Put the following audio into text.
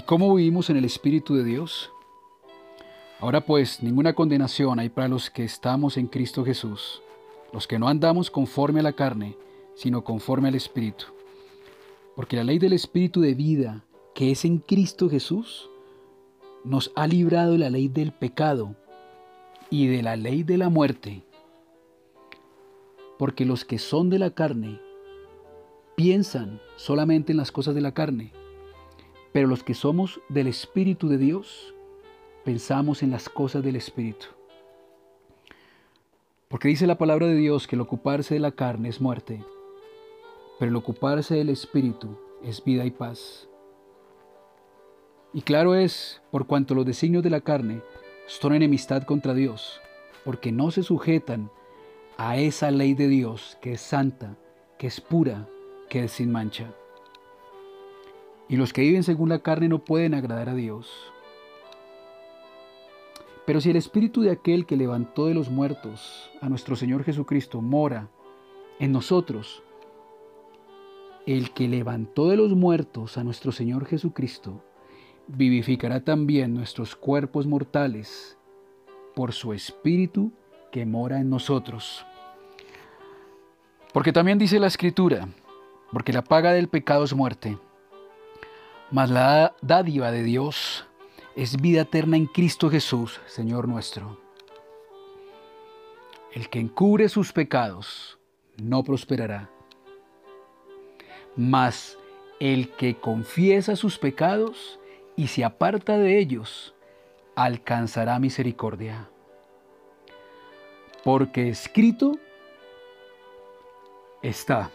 ¿Y cómo vivimos en el Espíritu de Dios? Ahora pues, ninguna condenación hay para los que estamos en Cristo Jesús, los que no andamos conforme a la carne, sino conforme al Espíritu. Porque la ley del Espíritu de vida, que es en Cristo Jesús, nos ha librado de la ley del pecado y de la ley de la muerte. Porque los que son de la carne piensan solamente en las cosas de la carne, pero los que somos del Espíritu de Dios pensamos en las cosas del Espíritu. Porque dice la palabra de Dios que el ocuparse de la carne es muerte, pero el ocuparse del Espíritu es vida y paz. Y claro es, por cuanto los designios de la carne son enemistad contra Dios, porque no se sujetan a esa ley de Dios que es santa, que es pura, que es sin mancha. Y los que viven según la carne no pueden agradar a Dios. Pero si el espíritu de aquel que levantó de los muertos a nuestro Señor Jesucristo mora en nosotros, el que levantó de los muertos a nuestro Señor Jesucristo, vivificará también nuestros cuerpos mortales por su espíritu que mora en nosotros. Porque también dice la Escritura, porque la paga del pecado es muerte, mas la dádiva de Dios es vida eterna en Cristo Jesús, Señor nuestro. El que encubre sus pecados no prosperará, mas el que confiesa sus pecados y se aparta de ellos, alcanzará misericordia. Porque escrito está.